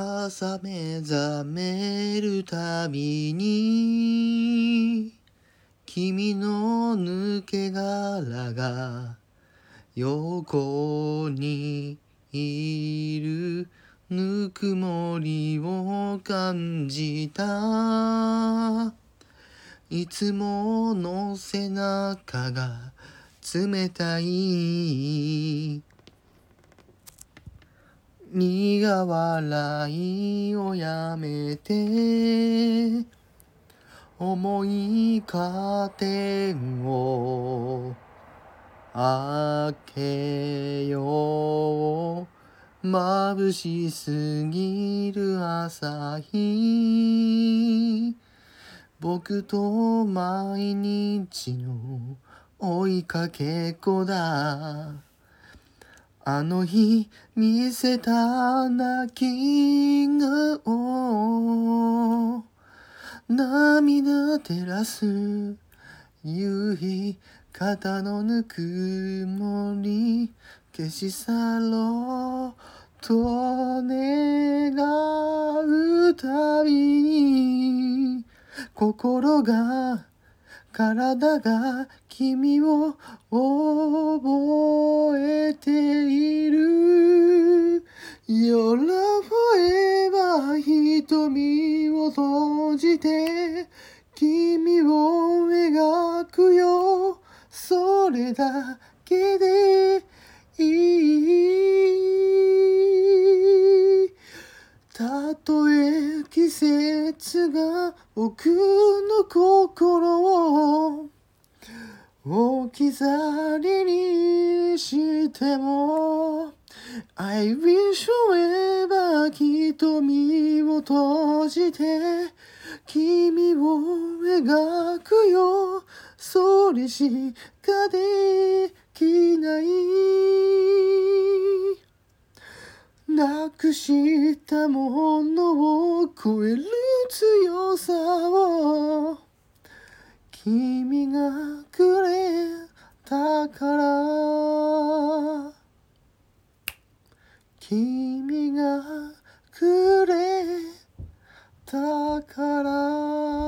朝目覚めるたびに君の抜け殻が横にいるぬくもりを感じた。いつもの背中が冷たい。苦笑いをやめて重いカーテンを開けよう眩しすぎる朝日。僕と毎日の追いかけっこだ。あの日見せた泣き顔涙照らす夕日肩のぬくもり消し去ろうと願うたびに心が体が君を覚えている。Your love forever 瞳を閉じて君を描くよ。それだけでいい。が僕の心を置き去りにしても I wish forever 瞳を閉じて君を描くよ。それしかできない。なくしたものを超える。強さを君がくれたから君がくれたから